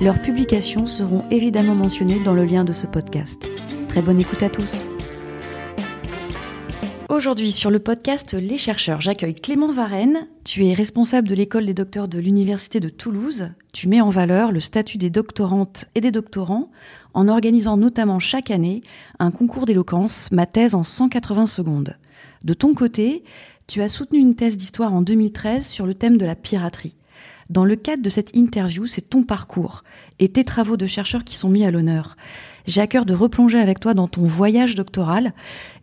leurs publications seront évidemment mentionnées dans le lien de ce podcast. Très bonne écoute à tous. Aujourd'hui sur le podcast Les chercheurs, j'accueille Clément Varenne. Tu es responsable de l'école des docteurs de l'Université de Toulouse. Tu mets en valeur le statut des doctorantes et des doctorants en organisant notamment chaque année un concours d'éloquence, ma thèse en 180 secondes. De ton côté, tu as soutenu une thèse d'histoire en 2013 sur le thème de la piraterie. Dans le cadre de cette interview, c'est ton parcours et tes travaux de chercheur qui sont mis à l'honneur. J'ai à cœur de replonger avec toi dans ton voyage doctoral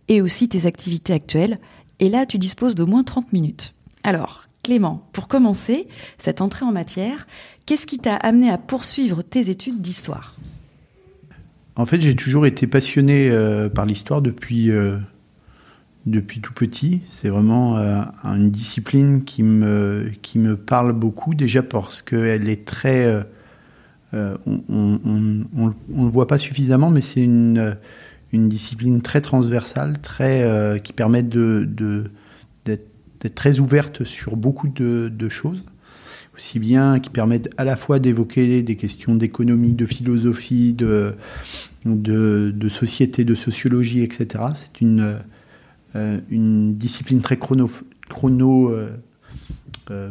et aussi tes activités actuelles. Et là, tu disposes d'au moins 30 minutes. Alors, Clément, pour commencer cette entrée en matière, qu'est-ce qui t'a amené à poursuivre tes études d'histoire? En fait, j'ai toujours été passionné euh, par l'histoire depuis euh, depuis tout petit. C'est vraiment euh, une discipline qui me, qui me parle beaucoup, déjà parce qu'elle est très... Euh, euh, on ne le voit pas suffisamment, mais c'est une, une discipline très transversale, très, qui permet de, d'être très ouverte sur beaucoup de, choses, aussi bien qui permet à la fois d'évoquer des questions d'économie, de philosophie, de, de, de société, de sociologie, etc. C'est une euh, une discipline très chrono, chrono euh, euh,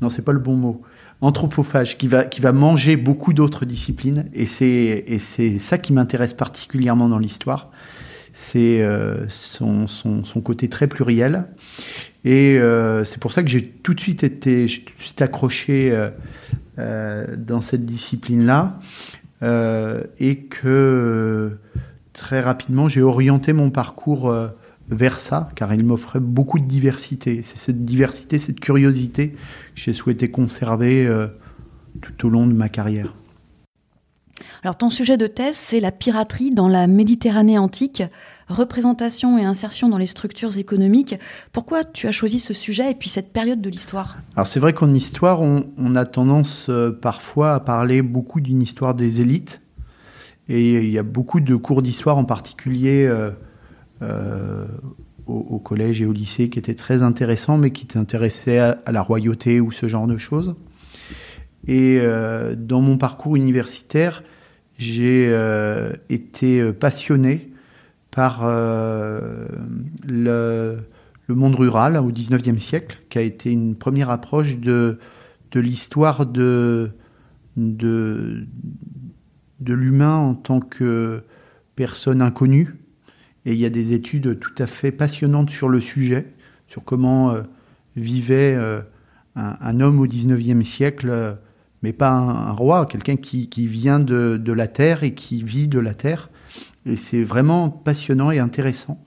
non c'est pas le bon mot, anthropophage, qui va, qui va manger beaucoup d'autres disciplines, et c'est, ça qui m'intéresse particulièrement dans l'histoire, c'est son, son, côté très pluriel, et c'est pour ça que j'ai tout de suite été, tout de suite accroché dans cette discipline-là, et que très rapidement j'ai orienté mon parcours vers ça, car il m'offrait beaucoup de diversité. C'est cette diversité, cette curiosité que j'ai souhaité conserver euh, tout au long de ma carrière. Alors ton sujet de thèse, c'est la piraterie dans la Méditerranée antique, représentation et insertion dans les structures économiques. Pourquoi tu as choisi ce sujet et puis cette période de l'histoire? Alors c'est vrai qu'en histoire, on, a tendance euh, parfois à parler beaucoup d'une histoire des élites. Et il y a beaucoup de cours d'histoire en particulier. Euh, euh, au, collège et au lycée qui était très intéressant, mais qui t'intéressait à, la royauté ou ce genre de choses. Et euh, dans mon parcours universitaire, j'ai euh, été passionné par le, monde rural au XIXe siècle, qui a été une première approche de, l'histoire de, de l'humain en tant que personne inconnue et il y a des études tout à fait passionnantes sur le sujet, sur comment euh, vivait euh, un, homme au 19e siècle, euh, mais pas un, roi, quelqu'un qui, vient de, la terre et qui vit de la terre. Et c'est vraiment passionnant et intéressant.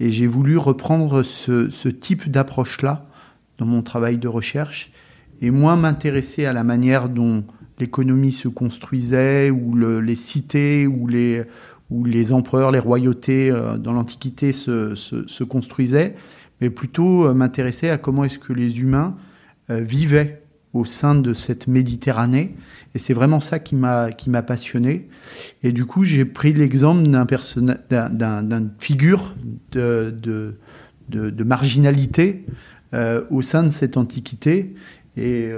Et j'ai voulu reprendre ce, type d'approche-là dans mon travail de recherche et moins m'intéresser à la manière dont l'économie se construisait ou le, les cités ou les, où les empereurs, les royautés euh, dans l'Antiquité se, construisaient, mais plutôt euh, m'intéresser à comment est-ce que les humains euh, vivaient au sein de cette Méditerranée. Et c'est vraiment ça qui m'a qui m'a passionné. Et du coup, j'ai pris l'exemple d'un personnage, d'une figure de, de, marginalité au sein de cette antiquité. Et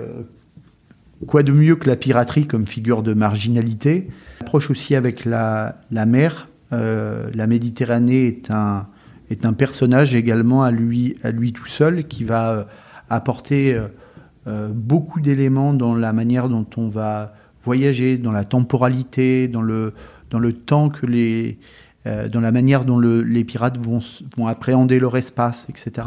quoi de mieux que la piraterie comme figure de marginalité? Approche aussi avec la, la mer. Euh, la Méditerranée est un, est un personnage également à lui, à lui tout seul qui va euh, apporter euh, beaucoup d'éléments dans la manière dont on va voyager, dans la temporalité, dans le, dans le temps que les, dans la manière dont le, les pirates vont, vont appréhender leur espace, etc.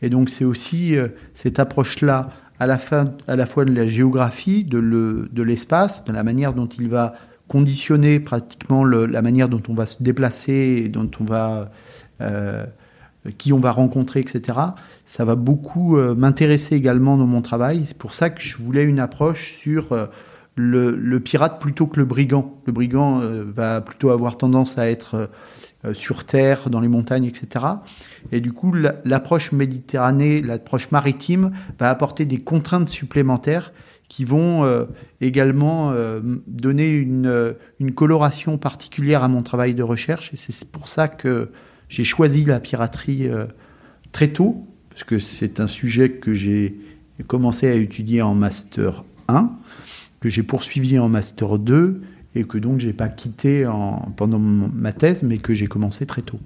Et donc c'est aussi cette approche-là à la, fin, à la fois de la géographie, de l'espace, de, de la manière dont il va conditionner pratiquement le, la manière dont on va se déplacer, dont on va, euh, qui on va rencontrer, etc. Ça va beaucoup euh, m'intéresser également dans mon travail. C'est pour ça que je voulais une approche sur euh, le, pirate plutôt que le brigand. Le brigand va plutôt avoir tendance à être sur terre, dans les montagnes, etc. Et du coup, l'approche méditerranée, l'approche maritime va apporter des contraintes supplémentaires qui vont euh, également euh, donner une, euh, une, coloration particulière à mon travail de recherche. Et c'est pour ça que j'ai choisi la piraterie très tôt, parce que c'est un sujet que j'ai commencé à étudier en Master 1, que j'ai poursuivi en Master 2, et que donc j'ai pas quitté en, pendant ma thèse, mais que j'ai commencé très tôt.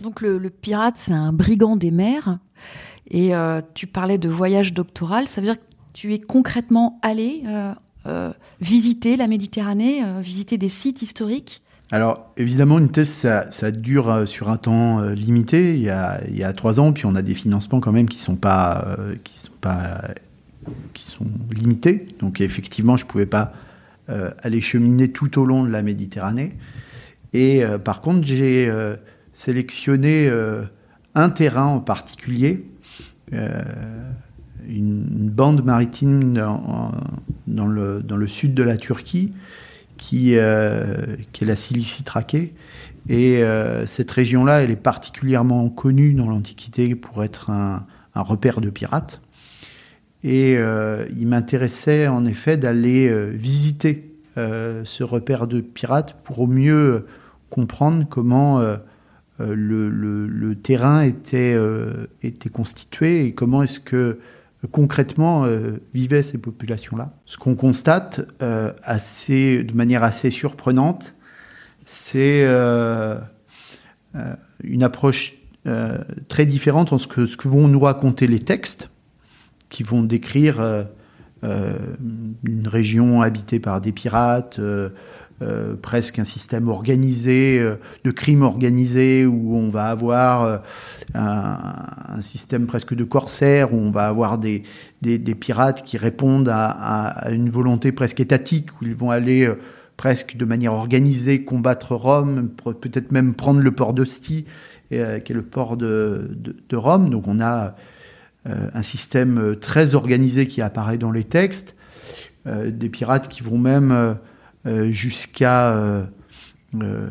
Donc le, pirate, c'est un brigand des mers. Et euh, tu parlais de voyage doctoral, ça veut dire que tu es concrètement allé euh, visiter la Méditerranée, visiter des sites historiques alors, évidemment, une thèse, ça, dure sur un temps limité. Il y, a, trois ans, puis on a des financements quand même qui sont pas, qui sont pas, qui sont limités. Donc, effectivement, je pouvais pas aller cheminer tout au long de la Méditerranée. Et par contre, j'ai sélectionner euh, un terrain en particulier, euh, une, bande maritime dans, le, dans, le, sud de la Turquie, qui, euh, qui est la Cilicie traquée. Et cette région-là, elle est particulièrement connue dans l'Antiquité pour être un, un, repère de pirates. Et il m'intéressait en effet d'aller visiter ce repère de pirates pour au mieux comprendre comment euh, le, terrain était, euh, était constitué et comment est-ce que concrètement euh, vivaient ces populations-là. Ce qu'on constate assez, de manière assez surprenante, c'est une approche très différente en ce que, ce que vont nous raconter les textes, qui vont décrire une région habitée par des pirates, euh, presque un système organisé, euh, de crime organisé, où on va avoir euh, un, système presque de corsaires, où on va avoir des, pirates qui répondent à, une volonté presque étatique, où ils vont aller presque de manière organisée combattre Rome, peut-être même prendre le port d'Ostie, qui est le port de, de, Rome. Donc on a un système très organisé qui apparaît dans les textes, des pirates qui vont même jusqu'à euh, euh,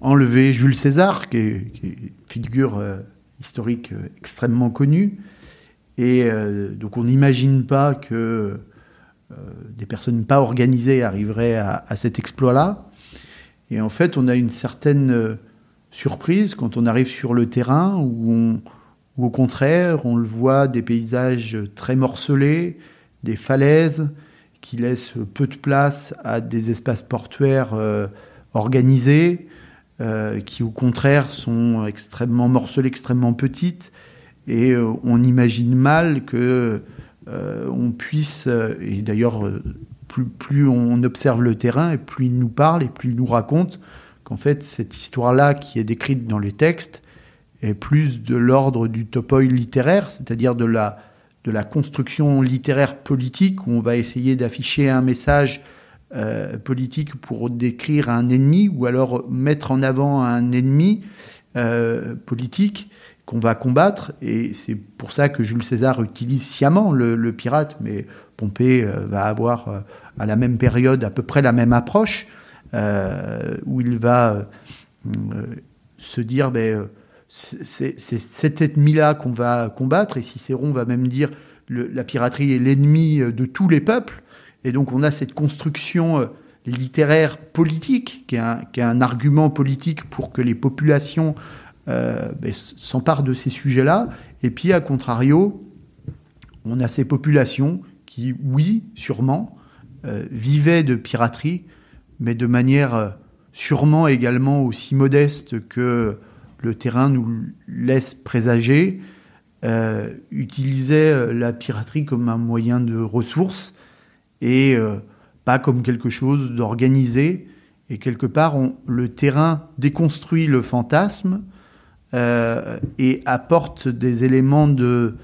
enlever Jules César, qui est, une figure historique extrêmement connue. Et donc on n'imagine pas que des personnes pas organisées arriveraient à, cet exploit-là. Et en fait, on a une certaine surprise quand on arrive sur le terrain où, où, au contraire, on le voit des paysages très morcelés, des falaises, qui laisse peu de place à des espaces portuaires euh, organisés, euh, qui au contraire sont extrêmement morcelés, extrêmement petites, et euh, on imagine mal que on puisse, et d'ailleurs plus, plus, on observe le terrain, et plus il nous parle, et plus il nous raconte qu'en fait cette histoire-là qui est décrite dans les textes est plus de l'ordre du topoi littéraire, c'est-à-dire de la de la construction littéraire politique, où on va essayer d'afficher un message euh, politique pour décrire un ennemi, ou alors mettre en avant un ennemi euh, politique qu'on va combattre. Et c'est pour ça que Jules César utilise sciemment le, pirate, mais Pompée euh, va avoir à la même période à peu près la même approche, où il va se dire... Ben, c'est cet ennemi-là qu'on va combattre, et Cicéron va même dire le, la piraterie est l'ennemi euh, de tous les peuples, et donc on a cette construction euh, littéraire politique, qui est, un, argument politique pour que les populations euh, ben, s'emparent de ces sujets-là, et puis à contrario, on a ces populations qui, oui, sûrement, vivaient de piraterie, mais de manière sûrement également aussi modeste que le terrain nous laisse présager, euh, utilisait la piraterie comme un moyen de ressources et euh, pas comme quelque chose d'organisé. Et quelque part, le terrain déconstruit le fantasme euh, et apporte des éléments de,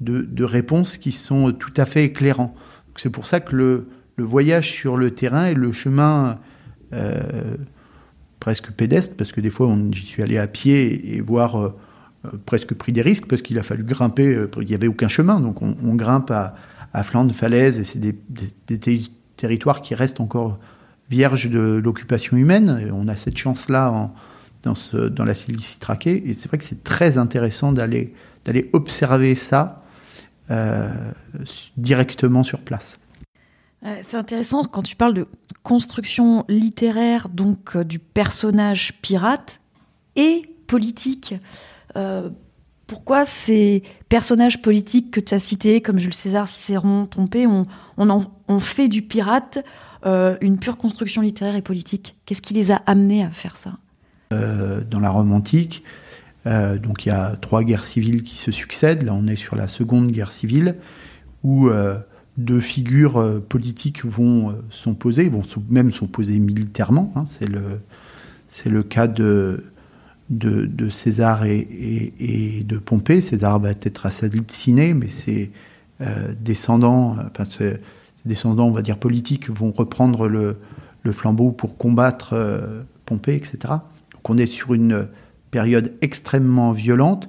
de, réponse qui sont tout à fait éclairants. C'est pour ça que le, le, voyage sur le terrain et le chemin presque pédestre, parce que des fois, j'y suis allé à pied et, voir euh, euh, presque pris des risques, parce qu'il a fallu grimper, euh, il n'y avait aucun chemin, donc on, grimpe à, flanc de falaise, et c'est des, territoires qui restent encore vierges de l'occupation humaine, on a cette chance-là dans, la Cilicie traquée, et c'est vrai que c'est très intéressant d'aller observer ça directement sur place. Euh, c'est intéressant quand tu parles de construction littéraire, donc euh, du personnage pirate et politique. Euh, pourquoi ces personnages politiques que tu as cités, comme Jules César, Cicéron, Pompée, on, fait du pirate une pure construction littéraire et politique? Qu'est-ce qui les a amenés à faire ça? Dans la Rome antique, il y a trois guerres civiles qui se succèdent. Là, on est sur la seconde guerre civile, où deux figures euh, politiques vont euh, s'opposer, vont même s'opposer militairement. Hein. c'est le c'est le cas de de, César et, de Pompée. César va être assassiné, mais ses euh, descendants, enfin ses, descendants, on va dire politiques, vont reprendre le, le flambeau pour combattre Pompée, etc. Donc on est sur une période extrêmement violente,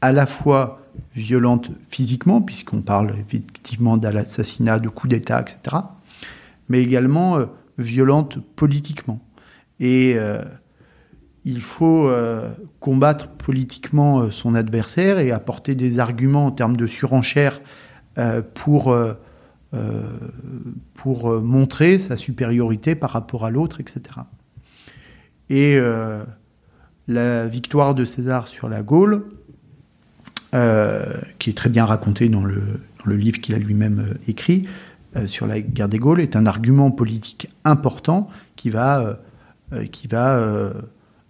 à la fois violente physiquement, puisqu'on parle effectivement d'assassinat, de coup d'État, etc., mais également euh, violente politiquement. Et euh, il faut euh, combattre politiquement son adversaire et apporter des arguments en termes de surenchère pour, pour montrer sa supériorité par rapport à l'autre, etc. Et la victoire de César sur la Gaule, qui est très bien raconté dans le, dans le livre qu'il a lui-même euh, écrit euh, sur la guerre des Gaules, est un argument politique important qui va, qui va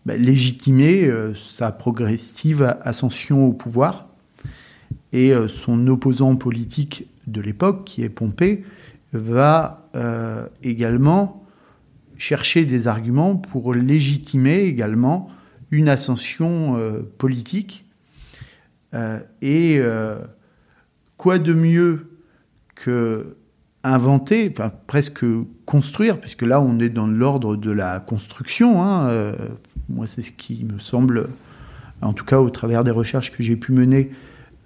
bah, légitimer sa progressive ascension au pouvoir. Et son opposant politique de l'époque, qui est Pompée, va également chercher des arguments pour légitimer également une ascension politique euh, et euh, quoi de mieux que inventer, enfin presque construire, puisque là on est dans l'ordre de la construction. Hein, euh, moi, c'est ce qui me semble, en tout cas au travers des recherches que j'ai pu mener,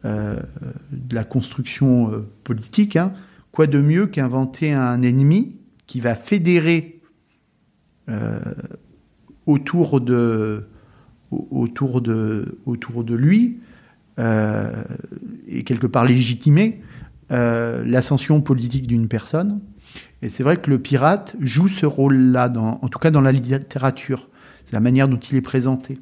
de la construction politique. Hein, quoi de mieux qu'inventer un ennemi qui va fédérer autour de lui et quelque part légitimer euh, l'ascension politique d'une personne. Et c'est vrai que le pirate joue ce rôle-là, en tout cas dans la littérature. C'est la manière dont il est présenté.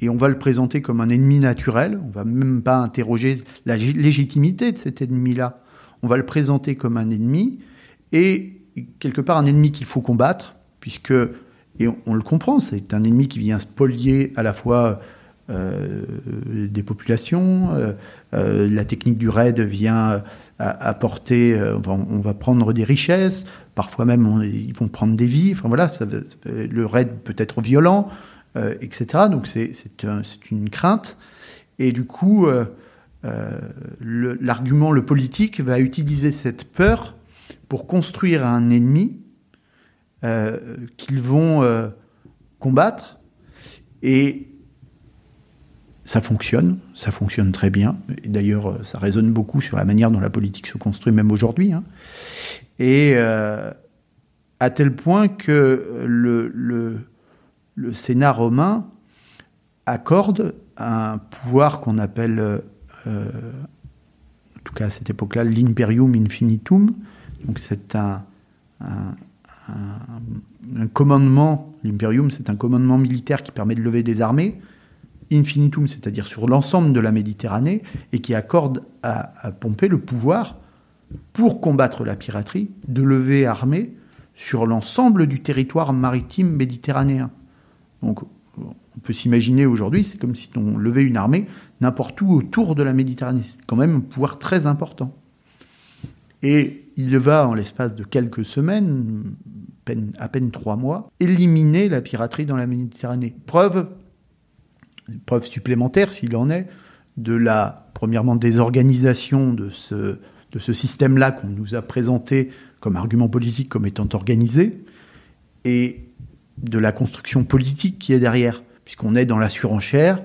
Et on va le présenter comme un ennemi naturel. On va même pas interroger la légitimité de cet ennemi-là. On va le présenter comme un ennemi et quelque part un ennemi qu'il faut combattre, puisque, et on le comprend, c'est un ennemi qui vient spolier à la fois euh, des populations. Euh, euh, la technique du raid vient apporter, on va prendre des richesses, parfois même ils vont prendre des vies. Enfin voilà, le raid peut être violent, etc. Donc c'est une crainte. Et du coup, l'argument, le, politique, va utiliser cette peur pour construire un ennemi qu'ils vont combattre. Et ça fonctionne, ça fonctionne très bien. Et d'ailleurs, euh, ça résonne beaucoup sur la manière dont la politique se construit, même aujourd'hui. Hein. Et euh, à tel point que le, le, Sénat romain accorde un pouvoir qu'on appelle, euh, en tout cas à cette époque-là, l'imperium infinitum. Donc c'est un commandement, l'imperium, c'est un commandement militaire qui permet de lever des armées infinitum, c'est-à-dire sur l'ensemble de la Méditerranée, et qui accorde à, Pompée le pouvoir, pour combattre la piraterie, de lever armée sur l'ensemble du territoire maritime méditerranéen. Donc on peut s'imaginer aujourd'hui, c'est comme si on levait une armée n'importe où autour de la Méditerranée. C'est quand même un pouvoir très important. Et il va, en l'espace de quelques semaines, à peine trois mois, éliminer la piraterie dans la Méditerranée. Preuve, preuve supplémentaire, s'il en est, de la, premièrement, désorganisation de ce, de ce système-là qu'on nous a présenté comme argument politique comme étant organisé, et de la construction politique qui est derrière, puisqu'on est dans la surenchère,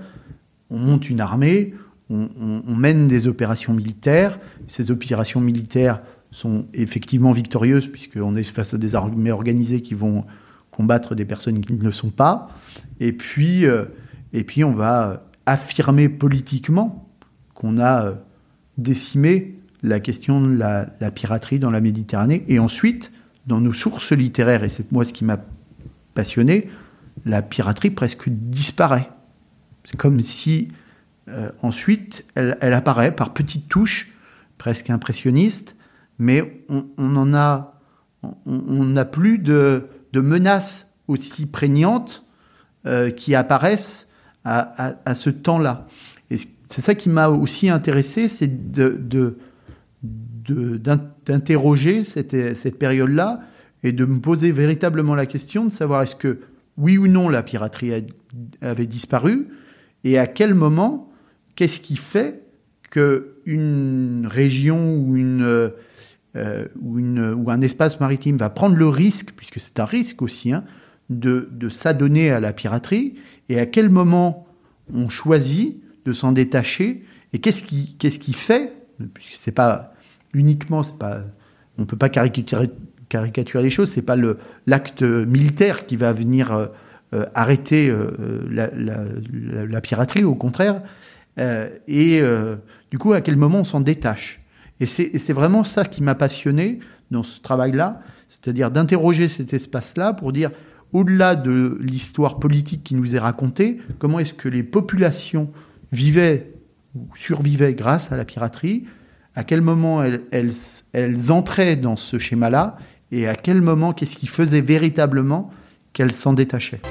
on monte une armée, on, mène des opérations militaires, ces opérations militaires sont effectivement victorieuses, puisqu'on est face à des armées organisées qui vont combattre des personnes qui ne le sont pas, et puis, euh, et puis on va affirmer politiquement qu'on a euh, décimé la question de la, piraterie dans la Méditerranée. Et ensuite, dans nos sources littéraires, et c'est moi ce qui m'a passionné, la piraterie presque disparaît. C'est comme si euh, ensuite elle, apparaît par petites touches, presque impressionnistes, mais on, en a, on n'a plus de, menaces aussi prégnantes euh, qui apparaissent à, ce temps-là. Et c'est ça qui m'a aussi intéressé, c'est d'interroger cette, période-là et de me poser véritablement la question de savoir est-ce que oui ou non la piraterie avait disparu et à quel moment, qu'est-ce qui fait qu'une région ou, une, euh, ou un espace maritime va prendre le risque, puisque c'est un risque aussi, hein, de, s'adonner à la piraterie et à quel moment on choisit de s'en détacher et qu'est-ce qui, qu'est-ce qui fait, puisque c'est pas uniquement, c'est pas, on peut pas caricaturer, caricaturer les choses, c'est pas le, l'acte militaire qui va venir euh, euh, arrêter euh, la, la, piraterie, au contraire. et du coup, à quel moment on s'en détache Et c'est, c'est vraiment ça qui m'a passionné dans ce travail-là, c'est-à-dire d'interroger cet espace-là pour dire, au-delà de l'histoire politique qui nous est racontée, comment est-ce que les populations vivaient ou survivaient grâce à la piraterie à quel moment elles, entraient dans ce schéma-là et à quel moment, qu'est-ce qui faisait véritablement qu'elles s'en détachaient.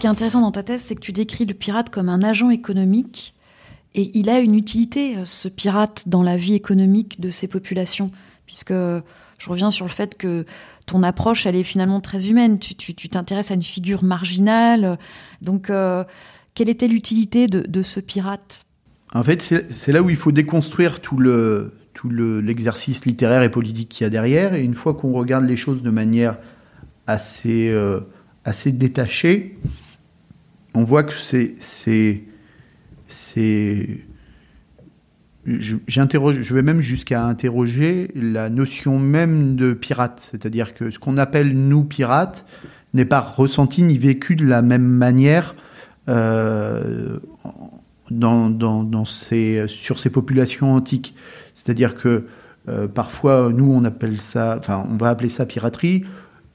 Qui est intéressant dans ta thèse, c'est que tu décris le pirate comme un agent économique et il a une utilité, euh, ce pirate, dans la vie économique de ces populations, puisque je reviens sur le fait que ton approche, elle est finalement très humaine. Tu t'intéresses à une figure marginale. Donc, euh, quelle était l'utilité de, ce pirate? En fait, c'est là où il faut déconstruire tout le tout l'exercice littéraire et politique qu'il y a derrière. Et une fois qu'on regarde les choses de manière assez euh, assez détachée, on voit que c'est. je vais même jusqu'à interroger la notion même de pirate, c'est-à-dire que ce qu'on appelle nous pirates n'est pas ressenti ni vécu de la même manière euh, dans, dans, sur ces populations antiques. C'est-à-dire que euh, parfois, nous, on appelle ça, enfin, on va appeler ça piraterie.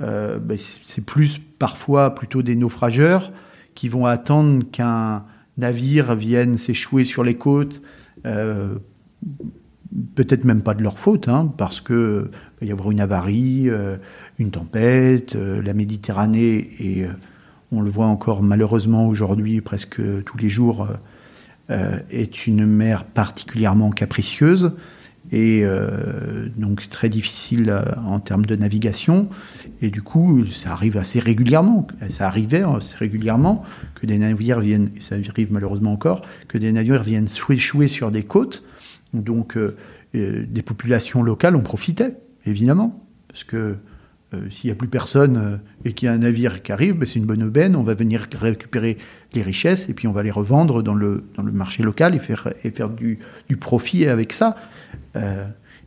Euh, ben, c'est plus parfois plutôt des naufrageurs qui vont attendre qu'un navire vienne s'échouer sur les côtes, euh, peut-être même pas de leur faute, hein, parce que va y avoir une avarie, euh, une tempête, euh, la Méditerranée, et on le voit encore malheureusement aujourd'hui, presque tous les jours, est une mer particulièrement capricieuse et euh, donc très difficile euh, en termes de navigation. Et du coup, ça arrive assez régulièrement. Ça arrivait assez régulièrement que des navires viennent, ça arrive malheureusement encore, que des navires viennent échouer sur des côtes. Donc, euh, des populations locales en profitaient, évidemment, parce que s'il n'y a plus personne et qu'il y a un navire qui arrive, ben, c'est une bonne aubaine. On va venir récupérer les richesses et puis on va les revendre dans le, dans le marché local et faire, et faire du, du profit avec ça.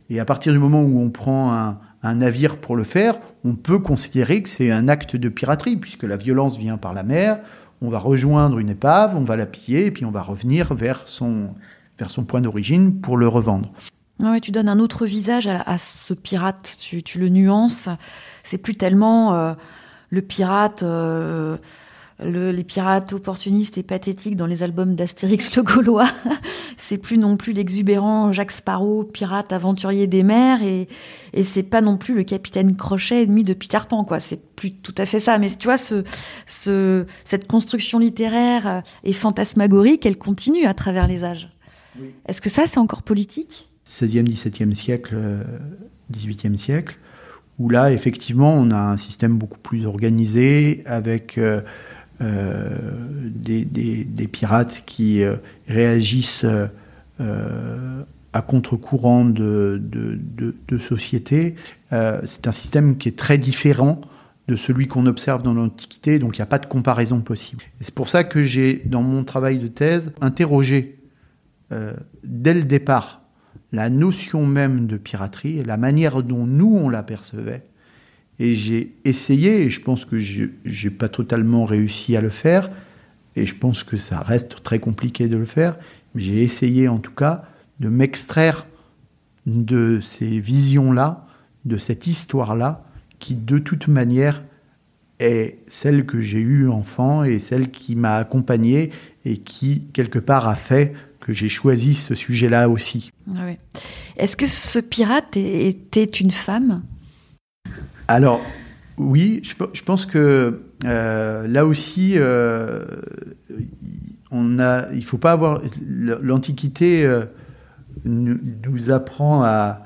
et à partir du moment où on prend un, un navire pour le faire, on peut considérer que c'est un acte de piraterie, puisque la violence vient par la mer, on va rejoindre une épave, on va la piller, et puis on va revenir vers son, vers son point d'origine pour le revendre. Ouais, tu donnes un autre visage à, ce pirate, tu, le nuances. C'est plus tellement euh, le pirate euh, les pirates opportunistes et pathétiques dans les albums d'Astérix le Gaulois. c'est plus non plus l'exubérant Jacques Sparrow, pirate aventurier des mers, et, et c'est pas non plus le capitaine Crochet ennemi de Peter Pan, quoi. C'est plus tout à fait ça. Mais tu vois, ce, ce, cette construction littéraire et fantasmagorique, elle continue à travers les âges. Est-ce que ça, c'est encore politique? 16e, 17e siècle, 18e euh, siècle, où là, effectivement, on a un système beaucoup plus organisé, avec euh, euh, des, pirates qui réagissent à contre-courant de, de, société. c'est un système qui est très différent de celui qu'on observe dans l'Antiquité, donc il n'y a pas de comparaison possible. c'est pour ça que j'ai, dans mon travail de thèse, interrogé dès le départ la notion même de piraterie la manière dont nous on l'apercevait. Et j'ai essayé, et je pense que je n'ai pas totalement réussi à le faire, et je pense que ça reste très compliqué de le faire, mais j'ai essayé en tout cas de m'extraire de ces visions-là, de cette histoire-là, qui de toute manière est celle que j'ai eue enfant et celle qui m'a accompagné et qui, quelque part, a fait que j'ai choisi ce sujet-là aussi. Ah Est-ce que ce pirate était une femme? Alors, oui, je, pense que euh, là aussi, euh, on a, il faut pas avoir. L'Antiquité euh, nous, apprend à,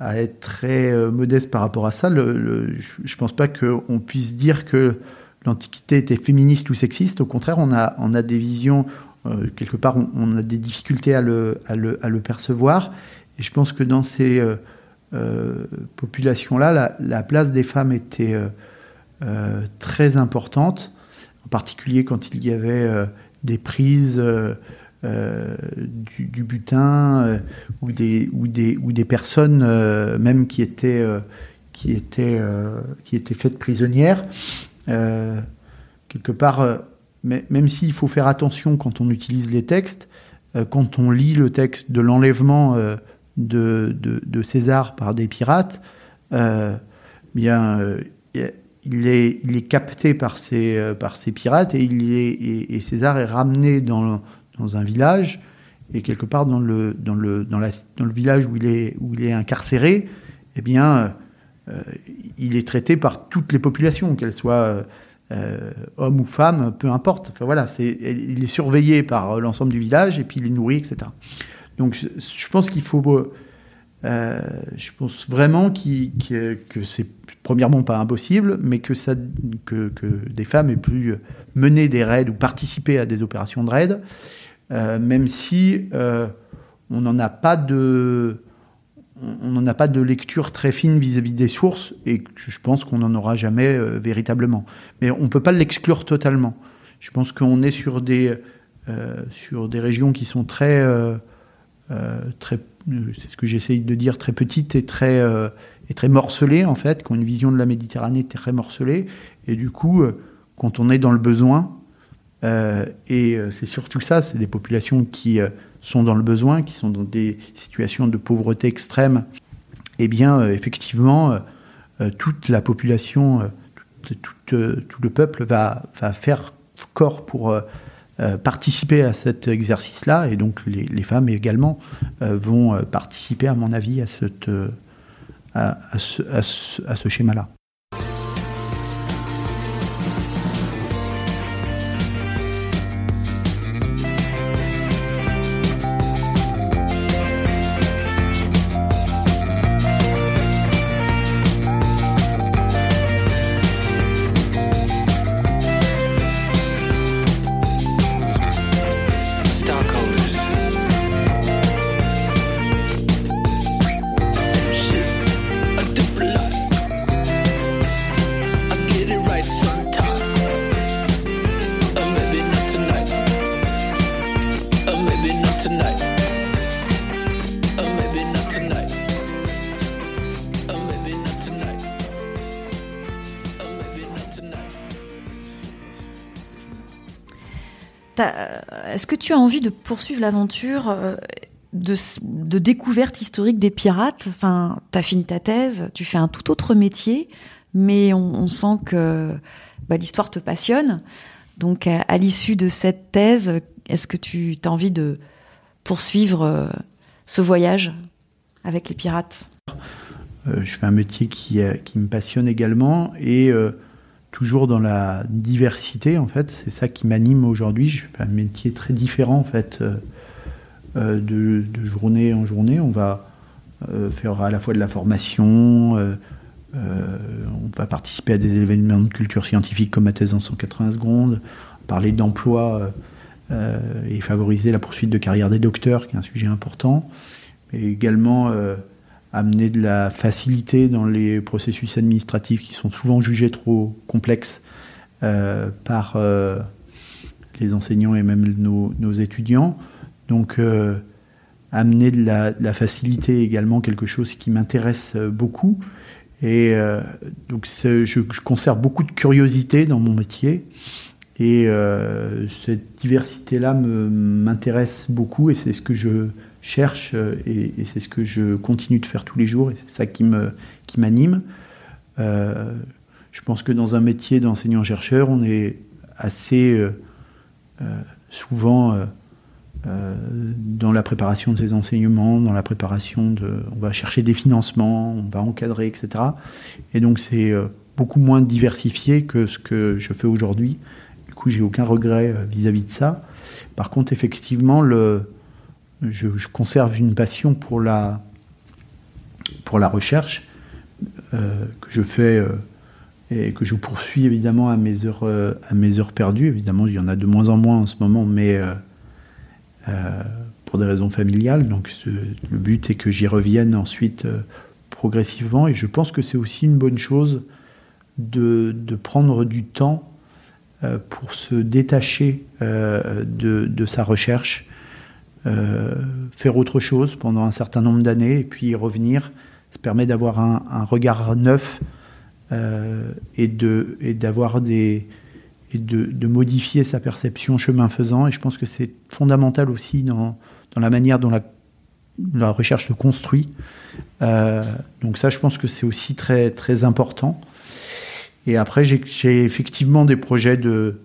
être très modeste par rapport à ça. je ne pense pas qu'on puisse dire que l'Antiquité était féministe ou sexiste. Au contraire, on a, on a des visions, quelque part, on, a des difficultés à le, à le, à le, percevoir. Et je pense que dans ces euh, population-là, la, place des femmes était euh, euh, très importante, en particulier quand il y avait des prises du, butin ou, des, ou, des, ou des personnes même qui étaient, qui, étaient, qui étaient faites prisonnières. quelque part, même s'il faut faire attention quand on utilise les textes, quand on lit le texte de l'enlèvement de, de, César par des pirates, euh, bien, euh, il, est, capté par ces, euh, par ces pirates et, il est, et, César est ramené dans, dans un village et quelque part dans le, dans le, dans la, le village où il est, où il est incarcéré, eh bien, il est traité par toutes les populations, qu'elles soient hommes ou femmes, peu importe. Enfin, voilà, il est surveillé par l'ensemble du village et puis il est nourri, etc. Donc je pense qu'il faut... Euh, je pense vraiment que c'est premièrement pas impossible, mais que, ça, que, des femmes aient pu mener des raids ou participer à des opérations de raid, euh, même si euh, on n'en a pas de on n'en a pas de lecture très fine vis-à-vis des sources et je pense qu'on n'en aura jamais véritablement. Mais on ne peut pas l'exclure totalement. Je pense qu'on est sur des, sur des régions qui sont très euh, très, c'est ce que j'essaye de dire, très petite et très, euh, et très morcelée en fait, qui ont une vision de la Méditerranée très morcelée. Et du coup, euh, quand on est dans le besoin, et c'est surtout ça, c'est des populations qui sont dans le besoin, qui sont dans des situations de pauvreté extrême, eh bien, effectivement, toute la population, tout, le peuple va, faire corps pour euh, participer à cet exercice-là, et donc les, femmes également euh, vont euh, participer, à mon avis, à, ce schéma-là. Tu as envie de poursuivre l'aventure de, découverte historique des pirates? Enfin, tu as fini ta thèse, tu fais un tout autre métier, mais on, sent que bah, l'histoire te passionne. Donc, à, l'issue de cette thèse, est-ce que tu as envie de poursuivre euh, ce voyage avec les pirates? Euh, Je fais un métier qui, me passionne également et euh, toujours dans la diversité, en fait. C'est ça qui m'anime aujourd'hui. Je fais un métier très différent, en fait, de, de, journée en journée. On va faire à la fois de la formation euh, on va participer à des événements de culture scientifique comme ma thèse en 180 secondes, parler d'emploi euh, et favoriser la poursuite de carrière des docteurs, qui est un sujet important, mais également euh, amener de la facilité dans les processus administratifs qui sont souvent jugés trop complexes par les enseignants et même nos, étudiants. Donc, amener de la, facilité également quelque chose qui m'intéresse beaucoup et euh, donc je, je, conserve beaucoup de curiosité dans mon métier. Et euh, cette diversité-là m'intéresse beaucoup et c'est ce que je cherche euh, et, c'est ce que je continue de faire tous les jours et c'est ça qui m'anime. Qui euh, je pense que dans un métier d'enseignant-chercheur, on est assez souvent euh, dans la préparation de ces enseignements, dans la préparation de... On va chercher des financements, on va encadrer, etc. Et donc c'est euh, beaucoup moins diversifié que ce que je fais aujourd'hui. Du coup, j'ai aucun regret euh, vis-à-vis de ça. Par contre, effectivement, le, je, conserve une passion pour la, pour la recherche que je fais et que je poursuis évidemment à mes heures, à mes heures perdues. Évidemment, il y en a de moins en moins en ce moment, mais euh, pour des raisons familiales. Donc le but est que j'y revienne ensuite euh, progressivement. Et je pense que c'est aussi une bonne chose de, prendre du temps euh, pour se détacher de, sa recherche, faire autre chose pendant un certain nombre d'années et puis y revenir. Ça permet d'avoir un, regard neuf et d'avoir des, et de, modifier sa perception chemin faisant. Et je pense que c'est fondamental aussi dans, dans, la manière dont la, la recherche se construit. Euh, donc ça, je pense que c'est aussi très, très important. Et après, j'ai effectivement des projets de,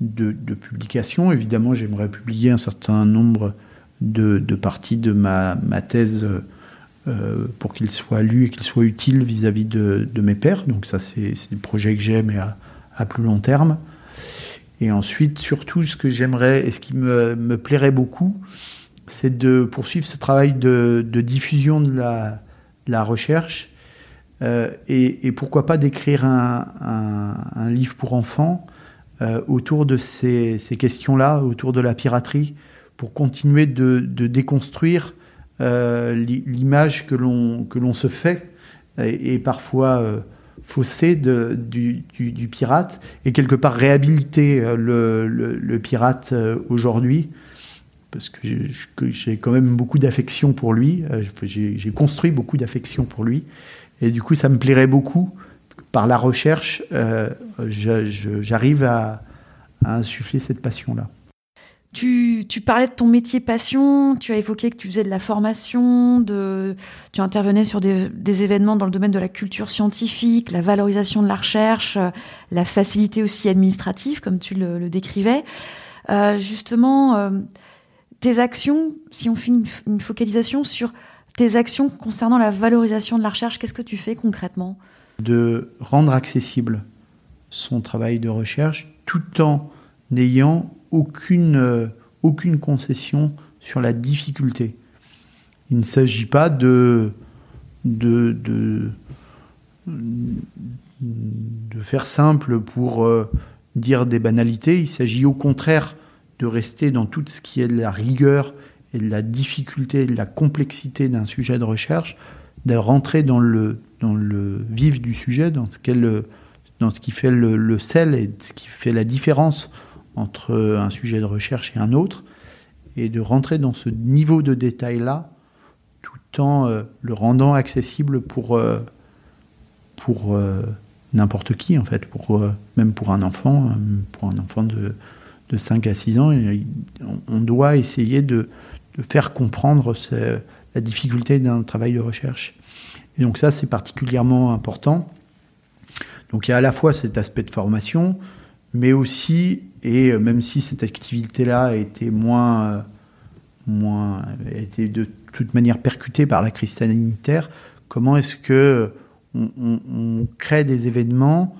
de, publication. Évidemment, j'aimerais publier un certain nombre de, parties de ma, thèse euh, pour qu'il soit lu et qu'il soit utile vis-à-vis de, mes pairs. Donc ça, c'est des projets que j'ai, mais à, plus long terme. Et ensuite, surtout, ce que j'aimerais et ce qui me, plairait beaucoup, c'est de poursuivre ce travail de, diffusion de la, recherche euh, et, pourquoi pas d'écrire un, livre pour enfants euh, autour de ces questions-là, autour de la piraterie, pour continuer de, déconstruire euh, l'image que l'on se fait et, parfois euh, faussé de, du, pirate et quelque part réhabiliter euh, le, pirate aujourd'hui parce que j'ai quand même beaucoup d'affection pour lui. J'ai construit beaucoup d'affection pour lui. Et du coup, ça me plairait beaucoup. Par la recherche, j'arrive à, insuffler cette passion-là. Tu, parlais de ton métier passion, tu as évoqué que tu faisais de la formation, de, tu intervenais sur des, événements dans le domaine de la culture scientifique, la valorisation de la recherche, la facilité aussi administrative, comme tu le, décrivais. Euh, justement, euh, tes actions, si on fait une, focalisation sur tes actions concernant la valorisation de la recherche, qu'est-ce que tu fais concrètement? De rendre accessible son travail de recherche tout en ayant aucune, euh, aucune concession sur la difficulté. Il ne s'agit pas de, de, de, faire simple pour euh, dire des banalités. Il s'agit au contraire de rester dans tout ce qui est de la rigueur et de la difficulté, de la complexité d'un sujet de recherche, de rentrer dans le, dans le vif du sujet, dans ce, dans ce qui fait le, le sel et ce qui fait la différence entre un sujet de recherche et un autre, et de rentrer dans ce niveau de détail-là, tout en euh, le rendant accessible pour, euh, pour euh, n'importe qui, en fait, pour, même pour un enfant, pour un enfant de, de 5 à 6 ans, on doit essayer de, faire comprendre la difficulté d'un travail de recherche. Et donc ça, c'est particulièrement important. Donc il y a à la fois cet aspect de formation, mais aussi, et même si cette activité-là a été moins, moins, a de toute manière percutée par la crise sanitaire, comment est-ce que on, crée des événements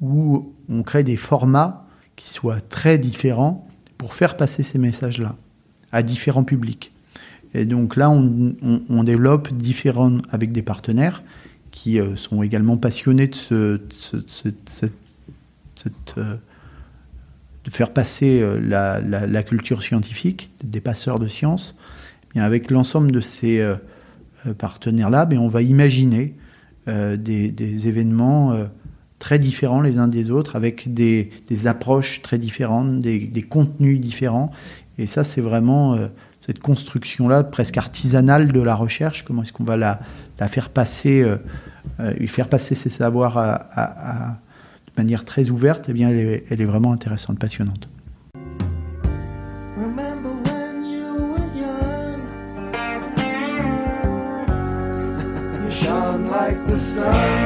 où on crée des formats qui soient très différents pour faire passer ces messages-là à différents publics? Et donc là, on, développe différents avec des partenaires qui euh, sont également passionnés de, ce, euh, de faire passer euh, la, culture scientifique, des passeurs de science. Avec l'ensemble de ces partenaires-là, ben, on va imaginer des, événements très différents les uns des autres, avec des, approches très différentes, des, contenus différents. Et ça, c'est vraiment cette construction-là, presque artisanale de la recherche, comment est-ce qu'on va la, faire passer, euh, euh, faire passer ses savoirs manière très ouverte, eh bien, elle est, vraiment intéressante, passionnante.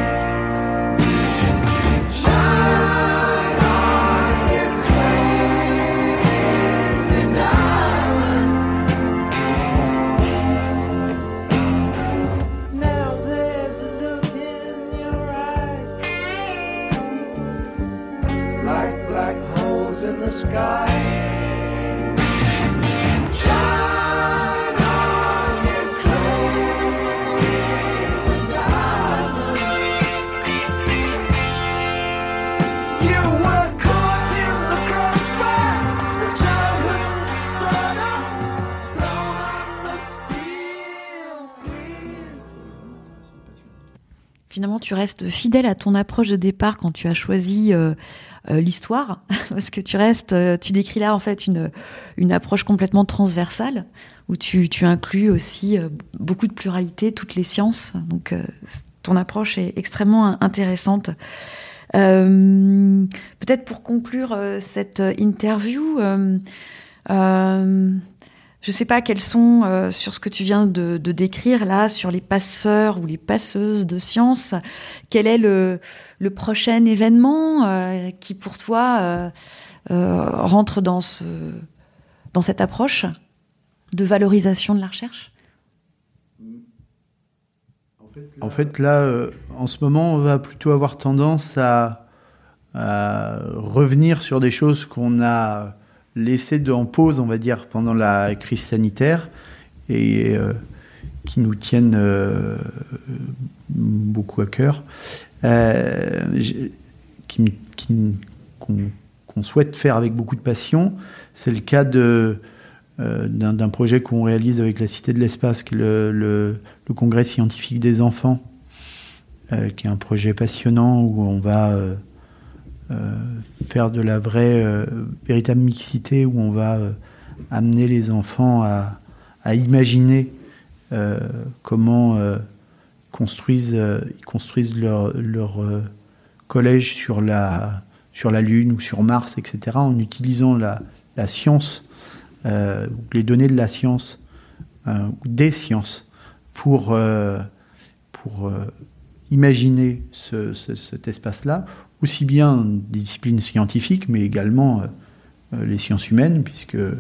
tu restes fidèle à ton approche de départ quand tu as choisi euh, euh, l'histoire, parce que tu restes, euh, tu décris là en fait une, une approche complètement transversale où tu, tu inclus aussi beaucoup de pluralité, toutes les sciences. Donc ton approche est extrêmement intéressante. Peut-être pour conclure cette interview, je ne sais pas quels sont, euh, sur ce que tu viens de, décrire là, sur les passeurs ou les passeuses de science, quel est le, prochain événement euh, qui pour toi euh, rentre dans, ce, dans cette approche de valorisation de la recherche? En fait, là, en ce moment, on va plutôt avoir tendance à revenir sur des choses qu'on a laissé en pause, on va dire, pendant la crise sanitaire et euh, qui nous tiennent euh, beaucoup à cœur, euh, qu'on souhaite faire avec beaucoup de passion. C'est le cas d'un projet qu'on réalise avec la Cité de l'Espace, le, le, Congrès scientifique des enfants, qui est un projet passionnant où on va faire de la vraie, euh, véritable mixité où on va euh, amener les enfants à, imaginer comment construisent, ils construisent leur, collège sur la, sur la Lune ou sur Mars, etc., en utilisant la, la science, les données de la science, des sciences, pour, pour imaginer cet espace-là, aussi bien des disciplines scientifiques, mais également euh, euh, les sciences humaines, puisque euh,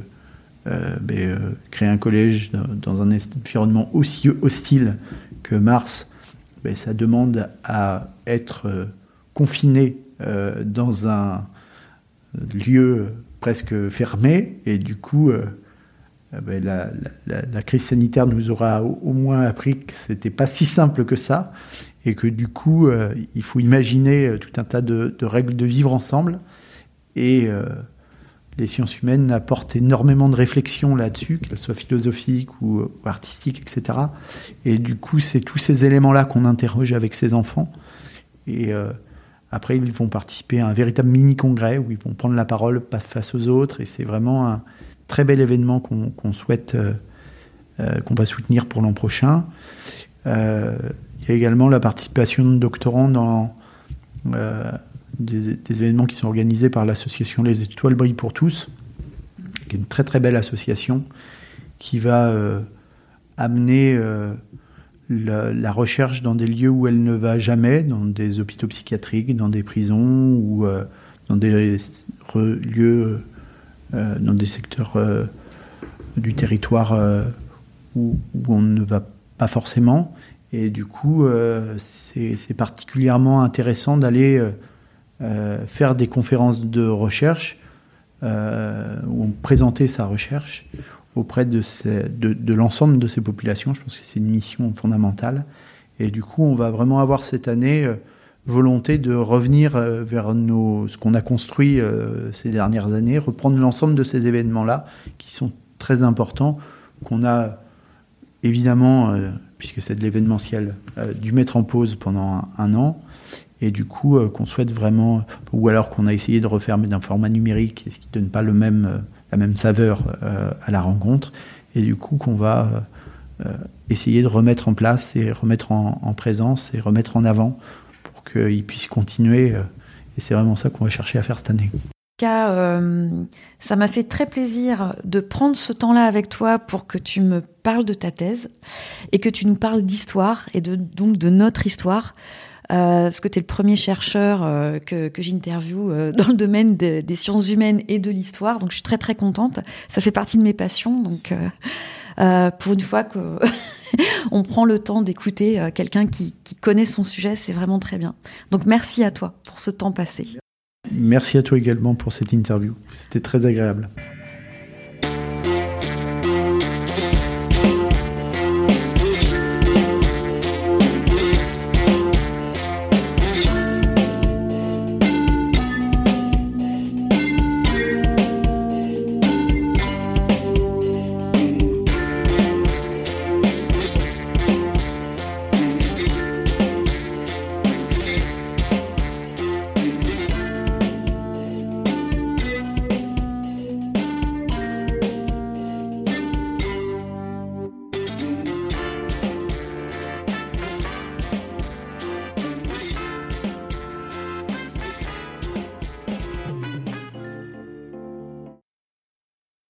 ben, créer un collège dans, un environnement aussi hostile que Mars, ben, ça demande à être confiné dans un lieu presque fermé, et du coup, ben, la, crise sanitaire nous aura au, moins appris que c'était pas si simple que ça, et que du coup, euh, il faut imaginer euh, tout un tas de, règles de vivre ensemble. Et euh, les sciences humaines apportent énormément de réflexions là-dessus, qu'elles soient philosophiques ou, artistiques, etc. Et du coup, c'est tous ces éléments-là qu'on interroge avec ces enfants. Et après, ils vont participer à un véritable mini-congrès où ils vont prendre la parole face aux autres. Et c'est vraiment un très bel événement qu'on souhaite, qu'on va soutenir pour l'an prochain. Il y a également la participation de doctorants dans euh, des, événements qui sont organisés par l'association Les Étoiles brillent pour tous, qui est une très très belle association qui va amener la, recherche dans des lieux où elle ne va jamais, dans des hôpitaux psychiatriques, dans des prisons ou dans des lieux, dans des secteurs du territoire où, on ne va pas forcément. Et du coup, euh, c'est particulièrement intéressant d'aller euh, euh, faire des conférences de recherche où on présenter sa recherche auprès de, de, l'ensemble de ces populations. Je pense que c'est une mission fondamentale. Et du coup, on va vraiment avoir cette année volonté de revenir vers nos, ce qu'on a construit ces dernières années, reprendre l'ensemble de ces événements-là qui sont très importants, qu'on a évidemment, euh, puisque c'est de l'événementiel, euh, dû mettre en pause pendant un, an. Et du coup, euh, qu'on souhaite vraiment, ou alors qu'on a essayé de refaire d'un format numérique, ce qui ne donne pas le même, la même saveur à la rencontre. Et du coup, qu'on va essayer de remettre en place et remettre en, présence et remettre en avant pour qu'il puisse continuer. et c'est vraiment ça qu'on va chercher à faire cette année. Euh, ça m'a fait très plaisir de prendre ce temps-là avec toi pour que tu me parles de ta thèse et que tu nous parles d'histoire et de, donc de notre histoire. Euh, parce que tu es le premier chercheur euh, que, que j'interviewe dans le domaine des sciences humaines et de l'histoire. Donc je suis très très contente. Ça fait partie de mes passions. Donc pour une fois qu'on prend le temps d'écouter quelqu'un qui connaît son sujet, c'est vraiment très bien. Donc merci à toi pour ce temps passé. Merci à toi également pour cette interview. C'était très agréable.